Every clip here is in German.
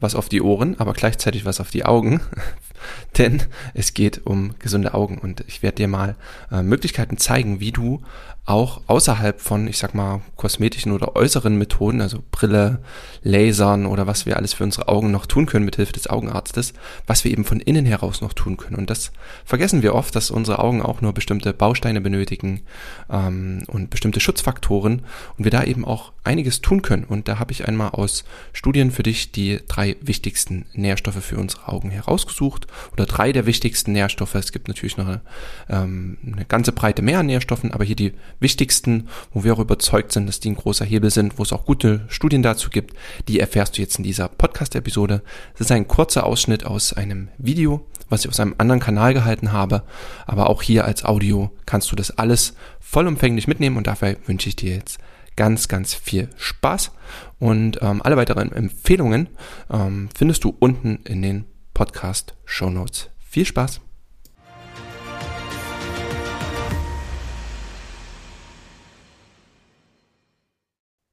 was auf die Ohren, aber gleichzeitig was auf die Augen, denn es geht um gesunde Augen und ich werde dir mal äh, Möglichkeiten zeigen, wie du auch außerhalb von, ich sag mal, kosmetischen oder äußeren Methoden, also Brille, Lasern oder was wir alles für unsere Augen noch tun können mit Hilfe des Augenarztes, was wir eben von innen heraus noch tun können. Und das vergessen wir oft, dass unsere Augen auch nur bestimmte Bausteine benötigen ähm, und bestimmte Schutzfaktoren und wir da eben auch einiges tun können. Und da habe ich einmal aus Studien für dich die drei wichtigsten Nährstoffe für unsere Augen herausgesucht oder drei der wichtigsten Nährstoffe. Es gibt natürlich noch eine, ähm, eine ganze Breite mehr an Nährstoffen, aber hier die wichtigsten, wo wir auch überzeugt sind, dass die ein großer Hebel sind, wo es auch gute Studien dazu gibt, die erfährst du jetzt in dieser Podcast-Episode. Es ist ein kurzer Ausschnitt aus einem Video, was ich aus einem anderen Kanal gehalten habe, aber auch hier als Audio kannst du das alles vollumfänglich mitnehmen und dafür wünsche ich dir jetzt ganz, ganz viel Spaß und ähm, alle weiteren Empfehlungen ähm, findest du unten in den Podcast Show Notes. Viel Spaß!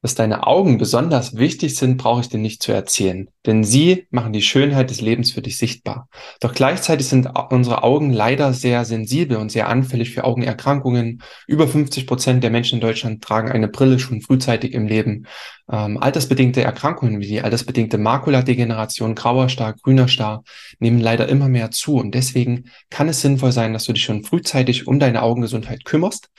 Dass deine Augen besonders wichtig sind, brauche ich dir nicht zu erzählen, denn sie machen die Schönheit des Lebens für dich sichtbar. Doch gleichzeitig sind unsere Augen leider sehr sensibel und sehr anfällig für Augenerkrankungen. Über 50 Prozent der Menschen in Deutschland tragen eine Brille schon frühzeitig im Leben. Ähm, altersbedingte Erkrankungen wie die altersbedingte Makuladegeneration, grauer Star, grüner Star nehmen leider immer mehr zu und deswegen kann es sinnvoll sein, dass du dich schon frühzeitig um deine Augengesundheit kümmerst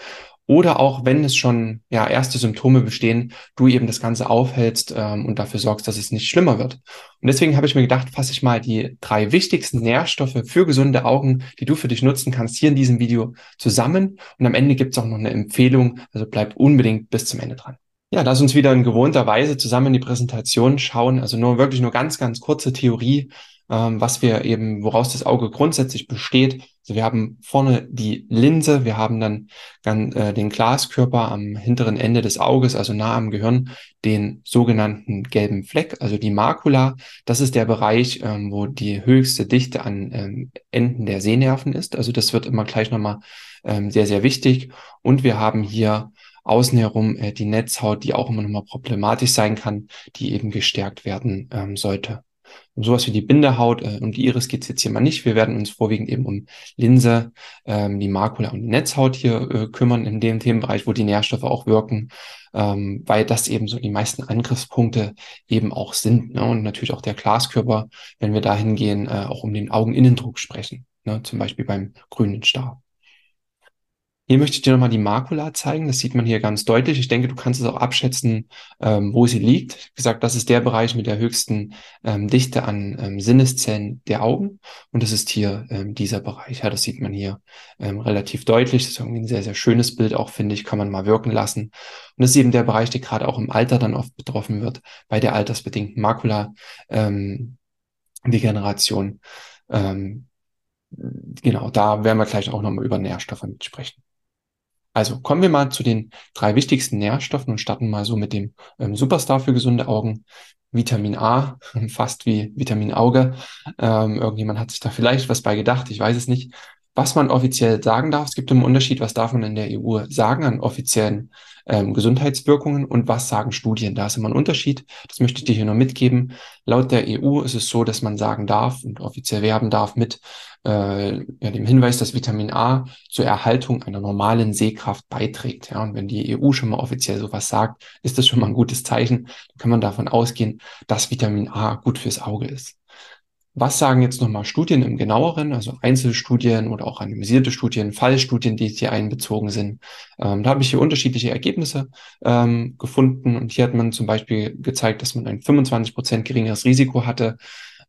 oder auch, wenn es schon ja erste Symptome bestehen, du eben das Ganze aufhältst ähm, und dafür sorgst, dass es nicht schlimmer wird. Und deswegen habe ich mir gedacht, fasse ich mal die drei wichtigsten Nährstoffe für gesunde Augen, die du für dich nutzen kannst, hier in diesem Video zusammen. Und am Ende gibt es auch noch eine Empfehlung, also bleib unbedingt bis zum Ende dran. Ja, lass uns wieder in gewohnter Weise zusammen in die Präsentation schauen. Also nur wirklich nur ganz, ganz kurze Theorie ähm, was wir eben, woraus das Auge grundsätzlich besteht. Also wir haben vorne die Linse, wir haben dann, dann äh, den Glaskörper am hinteren Ende des Auges, also nah am Gehirn, den sogenannten gelben Fleck, also die Makula. Das ist der Bereich, ähm, wo die höchste Dichte an ähm, Enden der Sehnerven ist. Also das wird immer gleich nochmal ähm, sehr, sehr wichtig. Und wir haben hier außen herum äh, die Netzhaut, die auch immer nochmal problematisch sein kann, die eben gestärkt werden ähm, sollte. Um sowas wie die Bindehaut äh, und die Iris geht es jetzt hier mal nicht. Wir werden uns vorwiegend eben um Linse, ähm, die Makula und die Netzhaut hier äh, kümmern, in dem Themenbereich, wo die Nährstoffe auch wirken, ähm, weil das eben so die meisten Angriffspunkte eben auch sind. Ne? Und natürlich auch der Glaskörper, wenn wir da hingehen, äh, auch um den Augeninnendruck sprechen, ne? zum Beispiel beim grünen Star. Hier möchte ich dir nochmal die Makula zeigen. Das sieht man hier ganz deutlich. Ich denke, du kannst es auch abschätzen, ähm, wo sie liegt. Wie gesagt, das ist der Bereich mit der höchsten ähm, Dichte an ähm, Sinneszellen der Augen. Und das ist hier ähm, dieser Bereich. Ja, das sieht man hier ähm, relativ deutlich. Das ist irgendwie ein sehr, sehr schönes Bild auch, finde ich, kann man mal wirken lassen. Und das ist eben der Bereich, der gerade auch im Alter dann oft betroffen wird, bei der altersbedingten Makula, ähm. Ähm, genau, da werden wir gleich auch nochmal über Nährstoffe mitsprechen. Also kommen wir mal zu den drei wichtigsten Nährstoffen und starten mal so mit dem ähm, Superstar für gesunde Augen. Vitamin A, fast wie Vitamin Auge. Ähm, irgendjemand hat sich da vielleicht was bei gedacht, ich weiß es nicht. Was man offiziell sagen darf, es gibt einen Unterschied, was darf man in der EU sagen an offiziellen ähm, Gesundheitswirkungen und was sagen Studien. Da ist immer ein Unterschied. Das möchte ich dir hier noch mitgeben. Laut der EU ist es so, dass man sagen darf und offiziell werben darf mit äh, ja, dem Hinweis, dass Vitamin A zur Erhaltung einer normalen Sehkraft beiträgt. Ja, und wenn die EU schon mal offiziell sowas sagt, ist das schon mal ein gutes Zeichen. Da kann man davon ausgehen, dass Vitamin A gut fürs Auge ist. Was sagen jetzt nochmal Studien im genaueren, also Einzelstudien oder auch randomisierte Studien, Fallstudien, die hier einbezogen sind? Ähm, da habe ich hier unterschiedliche Ergebnisse ähm, gefunden und hier hat man zum Beispiel gezeigt, dass man ein 25 Prozent geringeres Risiko hatte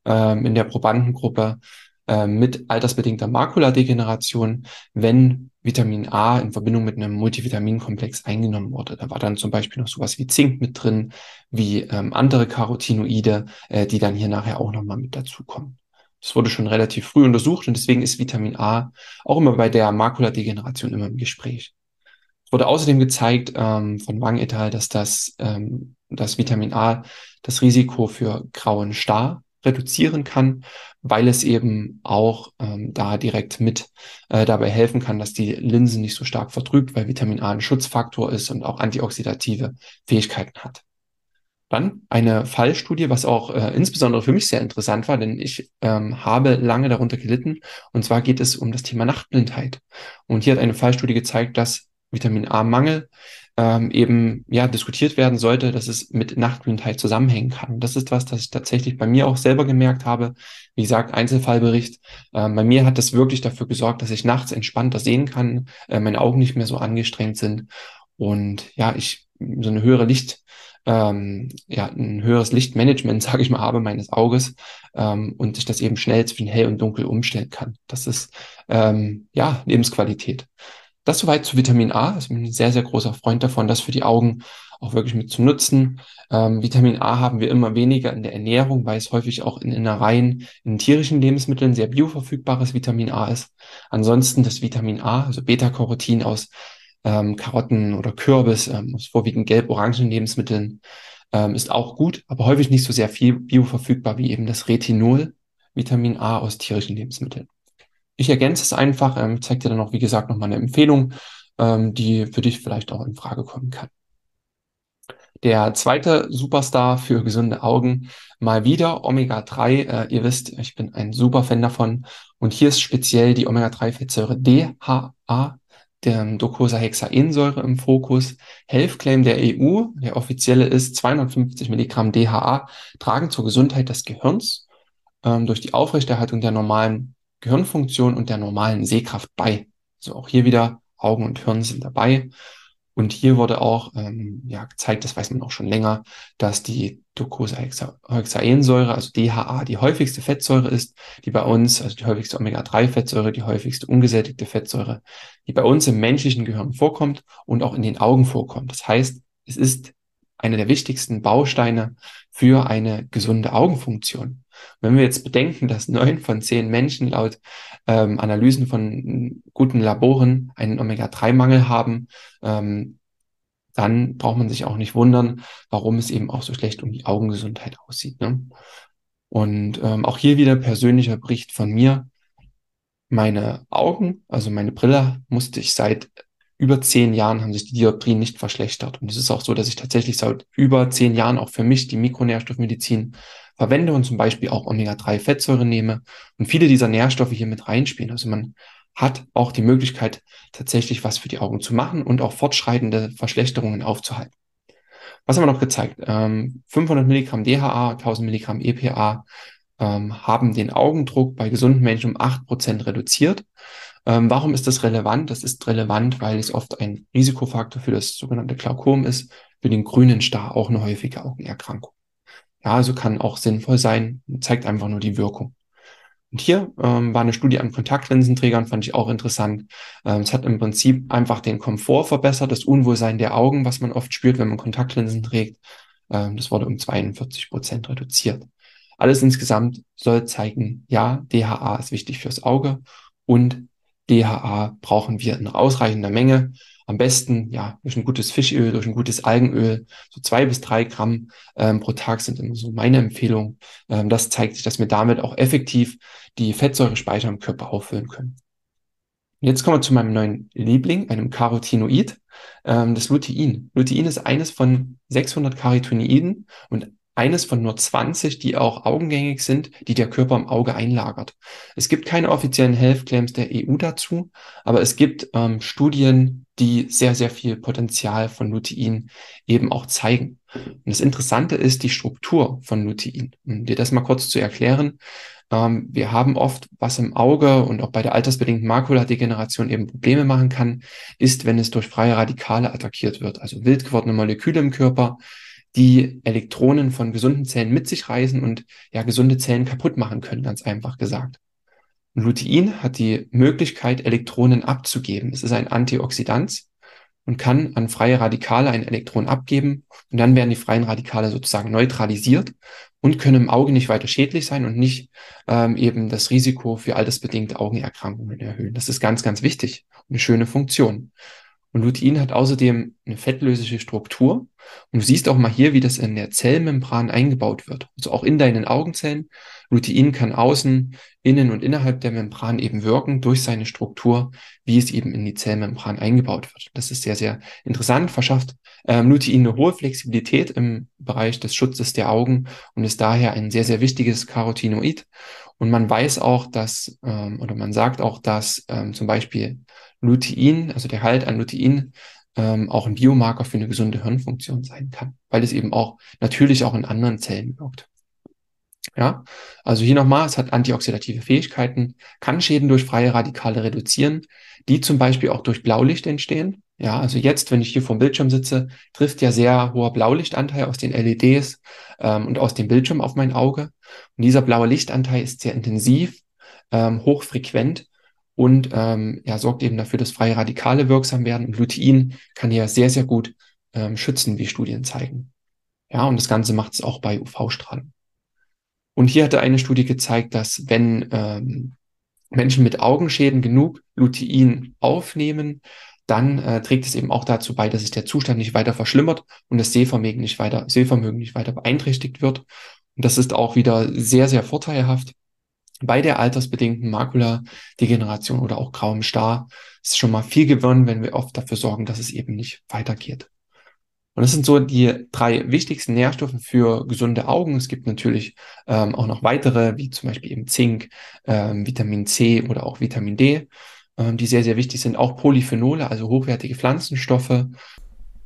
ähm, in der Probandengruppe äh, mit altersbedingter Makuladegeneration, wenn Vitamin A in Verbindung mit einem Multivitaminkomplex eingenommen wurde. Da war dann zum Beispiel noch sowas wie Zink mit drin, wie ähm, andere Carotinoide, äh, die dann hier nachher auch nochmal mit dazukommen. Das wurde schon relativ früh untersucht und deswegen ist Vitamin A auch immer bei der Makuladegeneration immer im Gespräch. Es wurde außerdem gezeigt ähm, von Wang et al., dass das, ähm, das Vitamin A das Risiko für grauen Star reduzieren kann, weil es eben auch ähm, da direkt mit äh, dabei helfen kann, dass die Linse nicht so stark vertrübt, weil Vitamin A ein Schutzfaktor ist und auch antioxidative Fähigkeiten hat. Dann eine Fallstudie, was auch äh, insbesondere für mich sehr interessant war, denn ich ähm, habe lange darunter gelitten. Und zwar geht es um das Thema Nachtblindheit. Und hier hat eine Fallstudie gezeigt, dass Vitamin A-Mangel ähm, eben ja diskutiert werden sollte, dass es mit Nachtblindheit zusammenhängen kann. Das ist was, das ich tatsächlich bei mir auch selber gemerkt habe. Wie gesagt, Einzelfallbericht. Ähm, bei mir hat das wirklich dafür gesorgt, dass ich nachts entspannter sehen kann, äh, meine Augen nicht mehr so angestrengt sind und ja, ich so eine höhere Licht ähm, ja, ein höheres Lichtmanagement, sage ich mal, habe meines Auges ähm, und ich das eben schnell zwischen hell und dunkel umstellen kann. Das ist ähm, ja Lebensqualität. Das soweit zu Vitamin A. Ich bin ein sehr, sehr großer Freund davon, das für die Augen auch wirklich mit zu nutzen. Ähm, Vitamin A haben wir immer weniger in der Ernährung, weil es häufig auch in Innereien, in tierischen Lebensmitteln sehr bioverfügbares Vitamin A ist. Ansonsten das Vitamin A, also Beta-Carotin aus ähm, Karotten oder Kürbis, ähm, aus vorwiegend gelb-orangen Lebensmitteln, ähm, ist auch gut, aber häufig nicht so sehr viel bioverfügbar wie eben das Retinol, Vitamin A aus tierischen Lebensmitteln. Ich ergänze es einfach, ähm, zeige dir dann auch, wie gesagt, nochmal eine Empfehlung, ähm, die für dich vielleicht auch in Frage kommen kann. Der zweite Superstar für gesunde Augen, mal wieder Omega-3. Äh, ihr wisst, ich bin ein super Fan davon. Und hier ist speziell die Omega-3-Fettsäure DHA der Docosahexaensäure im Fokus. Health Claim der EU, der offizielle ist 250 Milligramm DHA, tragen zur Gesundheit des Gehirns ähm, durch die Aufrechterhaltung der normalen Gehirnfunktion und der normalen Sehkraft bei. Also auch hier wieder Augen und Hirn sind dabei. Und hier wurde auch ähm, ja, gezeigt, das weiß man auch schon länger, dass die Docosahexaensäure, also DHA, die häufigste Fettsäure ist, die bei uns, also die häufigste Omega-3-Fettsäure, die häufigste ungesättigte Fettsäure, die bei uns im menschlichen Gehirn vorkommt und auch in den Augen vorkommt. Das heißt, es ist einer der wichtigsten Bausteine für eine gesunde Augenfunktion. Wenn wir jetzt bedenken, dass neun von zehn Menschen laut ähm, Analysen von guten Laboren einen Omega-3-Mangel haben, ähm, dann braucht man sich auch nicht wundern, warum es eben auch so schlecht um die Augengesundheit aussieht. Ne? Und ähm, auch hier wieder persönlicher Bericht von mir. Meine Augen, also meine Brille, musste ich seit über zehn Jahren haben sich die Dioptrien nicht verschlechtert. Und es ist auch so, dass ich tatsächlich seit über zehn Jahren auch für mich die Mikronährstoffmedizin verwende und zum Beispiel auch Omega-3-Fettsäure nehme und viele dieser Nährstoffe hier mit reinspielen. Also man hat auch die Möglichkeit, tatsächlich was für die Augen zu machen und auch fortschreitende Verschlechterungen aufzuhalten. Was haben wir noch gezeigt? Ähm, 500 Milligramm DHA, 1000 Milligramm EPA ähm, haben den Augendruck bei gesunden Menschen um acht Prozent reduziert. Ähm, warum ist das relevant? Das ist relevant, weil es oft ein Risikofaktor für das sogenannte Glaukom ist, für den grünen Star auch eine häufige Augenerkrankung. Ja, also kann auch sinnvoll sein, zeigt einfach nur die Wirkung. Und hier ähm, war eine Studie an Kontaktlinsenträgern, fand ich auch interessant. Ähm, es hat im Prinzip einfach den Komfort verbessert, das Unwohlsein der Augen, was man oft spürt, wenn man Kontaktlinsen trägt. Ähm, das wurde um 42 Prozent reduziert. Alles insgesamt soll zeigen, ja, DHA ist wichtig fürs Auge und DHA brauchen wir in ausreichender Menge. Am besten ja durch ein gutes Fischöl, durch ein gutes Algenöl. So zwei bis drei Gramm ähm, pro Tag sind immer so meine Empfehlung. Ähm, das zeigt sich, dass wir damit auch effektiv die Fettsäurespeicher im Körper auffüllen können. Jetzt kommen wir zu meinem neuen Liebling, einem Carotinoid, ähm, das Lutein. Lutein ist eines von 600 Carotinoiden und eines von nur 20, die auch augengängig sind, die der Körper im Auge einlagert. Es gibt keine offiziellen Health Claims der EU dazu, aber es gibt ähm, Studien, die sehr, sehr viel Potenzial von Lutein eben auch zeigen. Und das Interessante ist die Struktur von Lutein. Um dir das mal kurz zu erklären. Ähm, wir haben oft, was im Auge und auch bei der altersbedingten Makuladegeneration eben Probleme machen kann, ist, wenn es durch freie Radikale attackiert wird, also wild gewordene Moleküle im Körper, die Elektronen von gesunden Zellen mit sich reißen und ja gesunde Zellen kaputt machen können, ganz einfach gesagt. Und Lutein hat die Möglichkeit, Elektronen abzugeben. Es ist ein Antioxidant und kann an freie Radikale ein Elektron abgeben und dann werden die freien Radikale sozusagen neutralisiert und können im Auge nicht weiter schädlich sein und nicht ähm, eben das Risiko für altersbedingte Augenerkrankungen erhöhen. Das ist ganz, ganz wichtig und eine schöne Funktion. Und Lutein hat außerdem eine fettlösliche Struktur. Und du siehst auch mal hier, wie das in der Zellmembran eingebaut wird. Also auch in deinen Augenzellen. Lutein kann außen, innen und innerhalb der Membran eben wirken durch seine Struktur, wie es eben in die Zellmembran eingebaut wird. Das ist sehr, sehr interessant, verschafft ähm, Lutein eine hohe Flexibilität im Bereich des Schutzes der Augen und ist daher ein sehr, sehr wichtiges Carotinoid. Und man weiß auch, dass, ähm, oder man sagt auch, dass ähm, zum Beispiel Lutein, also der Halt an Lutein, ähm, auch ein Biomarker für eine gesunde Hirnfunktion sein kann, weil es eben auch natürlich auch in anderen Zellen wirkt. Ja, also hier nochmal, es hat antioxidative Fähigkeiten, kann Schäden durch freie Radikale reduzieren, die zum Beispiel auch durch Blaulicht entstehen. Ja, also jetzt, wenn ich hier vom Bildschirm sitze, trifft ja sehr hoher Blaulichtanteil aus den LEDs ähm, und aus dem Bildschirm auf mein Auge. Und dieser blaue Lichtanteil ist sehr intensiv, ähm, hochfrequent und ähm, ja, sorgt eben dafür, dass freie Radikale wirksam werden. Und Lutein kann ja sehr, sehr gut ähm, schützen, wie Studien zeigen. Ja, und das Ganze macht es auch bei UV-Strahlen. Und hier hatte eine Studie gezeigt, dass wenn ähm, Menschen mit Augenschäden genug Lutein aufnehmen, dann äh, trägt es eben auch dazu bei, dass sich der Zustand nicht weiter verschlimmert und das Sehvermögen nicht weiter, Sehvermögen nicht weiter beeinträchtigt wird. Und das ist auch wieder sehr, sehr vorteilhaft bei der altersbedingten Makuladegeneration oder auch grauem Star ist schon mal viel gewonnen, wenn wir oft dafür sorgen, dass es eben nicht weitergeht. Und das sind so die drei wichtigsten Nährstoffe für gesunde Augen. Es gibt natürlich ähm, auch noch weitere, wie zum Beispiel eben Zink, ähm, Vitamin C oder auch Vitamin D, ähm, die sehr, sehr wichtig sind. Auch Polyphenole, also hochwertige Pflanzenstoffe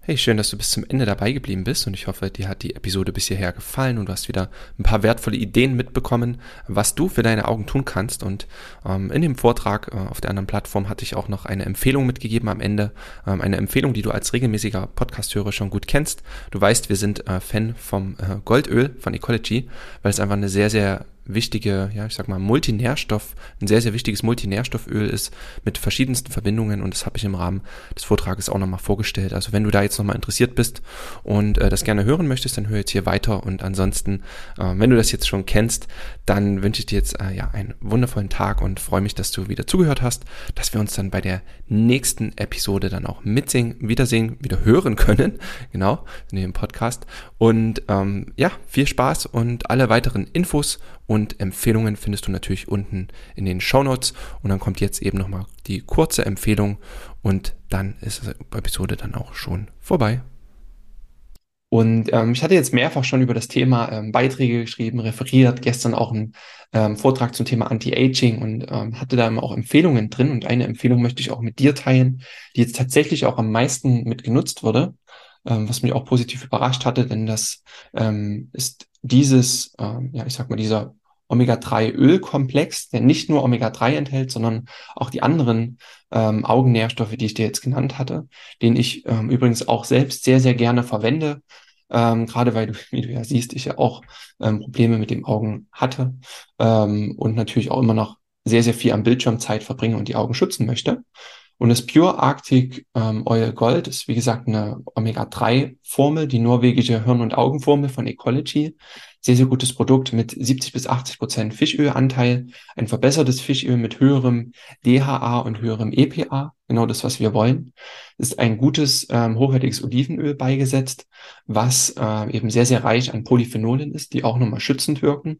Hey, schön, dass du bis zum Ende dabei geblieben bist und ich hoffe, dir hat die Episode bis hierher gefallen und du hast wieder ein paar wertvolle Ideen mitbekommen, was du für deine Augen tun kannst. Und ähm, in dem Vortrag äh, auf der anderen Plattform hatte ich auch noch eine Empfehlung mitgegeben am Ende. Ähm, eine Empfehlung, die du als regelmäßiger Podcast-Hörer schon gut kennst. Du weißt, wir sind äh, Fan vom äh, Goldöl von Ecology, weil es einfach eine sehr, sehr wichtige, ja, ich sag mal, Multinährstoff, ein sehr, sehr wichtiges Multinährstofföl ist mit verschiedensten Verbindungen und das habe ich im Rahmen des Vortrages auch nochmal vorgestellt. Also wenn du da jetzt nochmal interessiert bist und äh, das gerne hören möchtest, dann hör jetzt hier weiter und ansonsten, äh, wenn du das jetzt schon kennst, dann wünsche ich dir jetzt äh, ja einen wundervollen Tag und freue mich, dass du wieder zugehört hast, dass wir uns dann bei der nächsten Episode dann auch mitsingen, wiedersehen, wieder hören können, genau, in dem Podcast und ähm, ja, viel Spaß und alle weiteren Infos und Empfehlungen findest du natürlich unten in den Show Notes. Und dann kommt jetzt eben nochmal die kurze Empfehlung und dann ist die Episode dann auch schon vorbei. Und ähm, ich hatte jetzt mehrfach schon über das Thema ähm, Beiträge geschrieben, referiert, gestern auch einen ähm, Vortrag zum Thema Anti-Aging und ähm, hatte da auch Empfehlungen drin. Und eine Empfehlung möchte ich auch mit dir teilen, die jetzt tatsächlich auch am meisten mit genutzt wurde, ähm, was mich auch positiv überrascht hatte, denn das ähm, ist dieses, ähm, ja, ich sag mal, dieser Omega-3-Ölkomplex, der nicht nur Omega-3 enthält, sondern auch die anderen ähm, Augennährstoffe, die ich dir jetzt genannt hatte, den ich ähm, übrigens auch selbst sehr, sehr gerne verwende. Ähm, gerade weil du, wie du ja siehst, ich ja auch ähm, Probleme mit dem Augen hatte ähm, und natürlich auch immer noch sehr, sehr viel am Bildschirm Zeit verbringe und die Augen schützen möchte. Und das Pure Arctic ähm, Oil Gold ist, wie gesagt, eine Omega-3-Formel, die norwegische Hirn- und Augenformel von Ecology. Sehr, sehr gutes Produkt mit 70 bis 80 Prozent Fischölanteil, ein verbessertes Fischöl mit höherem DHA und höherem EPA, genau das, was wir wollen. Ist ein gutes, ähm, hochwertiges Olivenöl beigesetzt, was äh, eben sehr, sehr reich an Polyphenolen ist, die auch nochmal schützend wirken.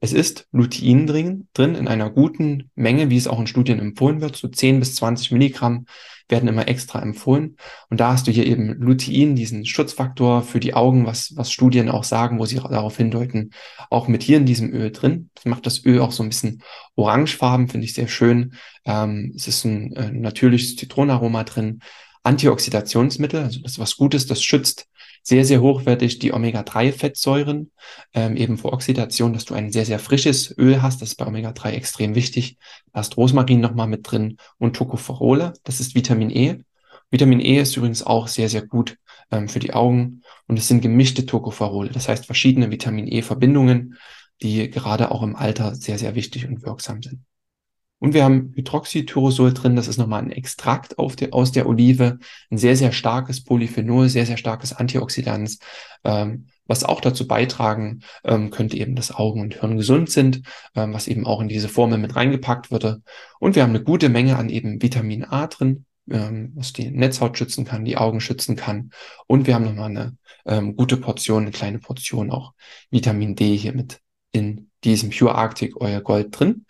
Es ist Lutein drin, drin in einer guten Menge, wie es auch in Studien empfohlen wird. So 10 bis 20 Milligramm werden immer extra empfohlen. Und da hast du hier eben Lutein, diesen Schutzfaktor für die Augen, was, was Studien auch sagen, wo sie darauf hindeuten, auch mit hier in diesem Öl drin. Das macht das Öl auch so ein bisschen orangefarben, finde ich sehr schön. Ähm, es ist ein äh, natürliches Zitronenaroma drin. Antioxidationsmittel, also das ist was Gutes, das schützt sehr, sehr hochwertig die Omega-3-Fettsäuren, ähm, eben vor Oxidation, dass du ein sehr, sehr frisches Öl hast. Das ist bei Omega-3 extrem wichtig. Da ist Rosmarin nochmal mit drin und Tocopherole, das ist Vitamin E. Vitamin E ist übrigens auch sehr, sehr gut ähm, für die Augen und es sind gemischte Tocopherole, das heißt verschiedene Vitamin E-Verbindungen, die gerade auch im Alter sehr, sehr wichtig und wirksam sind. Und wir haben Hydroxytyrosol drin, das ist nochmal ein Extrakt der, aus der Olive, ein sehr, sehr starkes Polyphenol, sehr, sehr starkes Antioxidant, ähm, was auch dazu beitragen ähm, könnte eben, dass Augen und Hirn gesund sind, ähm, was eben auch in diese Formel mit reingepackt würde. Und wir haben eine gute Menge an eben Vitamin A drin, ähm, was die Netzhaut schützen kann, die Augen schützen kann. Und wir haben nochmal eine ähm, gute Portion, eine kleine Portion auch Vitamin D hier mit in diesem Pure Arctic Oil Gold drin.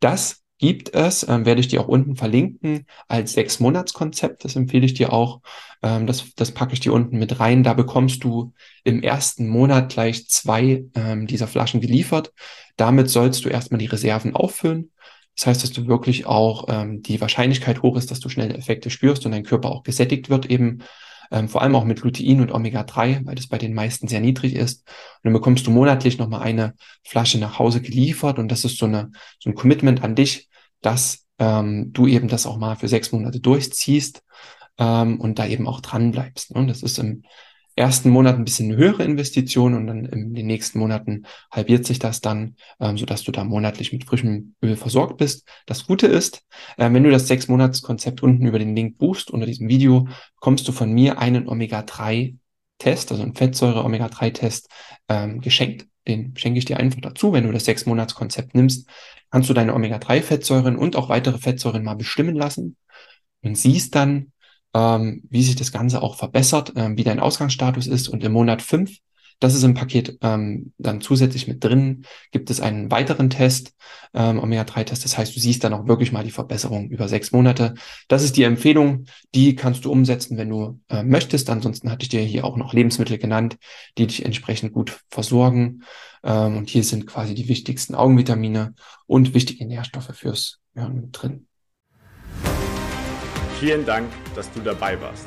Das gibt es, ähm, werde ich dir auch unten verlinken, als sechs Monatskonzept. Das empfehle ich dir auch. Ähm, das, das packe ich dir unten mit rein. Da bekommst du im ersten Monat gleich zwei ähm, dieser Flaschen geliefert. Damit sollst du erstmal die Reserven auffüllen. Das heißt, dass du wirklich auch ähm, die Wahrscheinlichkeit hoch ist, dass du schnelle Effekte spürst und dein Körper auch gesättigt wird eben ähm, vor allem auch mit Lutein und Omega-3, weil das bei den meisten sehr niedrig ist. Und dann bekommst du monatlich nochmal eine Flasche nach Hause geliefert und das ist so, eine, so ein Commitment an dich, dass ähm, du eben das auch mal für sechs Monate durchziehst ähm, und da eben auch dran bleibst. Ne? Das ist im ersten Monat ein bisschen eine höhere Investition und dann in den nächsten Monaten halbiert sich das dann, ähm, sodass du da monatlich mit frischem Öl versorgt bist. Das Gute ist, äh, wenn du das sechs Monats Konzept unten über den Link buchst unter diesem Video, bekommst du von mir einen Omega-3 Test, also einen Fettsäure-Omega-3-Test ähm, geschenkt. Den schenke ich dir einfach dazu. Wenn du das sechs Monats Konzept nimmst, kannst du deine Omega-3-Fettsäuren und auch weitere Fettsäuren mal bestimmen lassen und siehst dann, ähm, wie sich das Ganze auch verbessert, ähm, wie dein Ausgangsstatus ist. Und im Monat fünf, das ist im Paket ähm, dann zusätzlich mit drin, gibt es einen weiteren Test, ähm, Omega-3-Test. Das heißt, du siehst dann auch wirklich mal die Verbesserung über sechs Monate. Das ist die Empfehlung, die kannst du umsetzen, wenn du äh, möchtest. Ansonsten hatte ich dir hier auch noch Lebensmittel genannt, die dich entsprechend gut versorgen. Ähm, und hier sind quasi die wichtigsten Augenvitamine und wichtige Nährstoffe fürs Hirn drin. Vielen Dank, dass du dabei warst.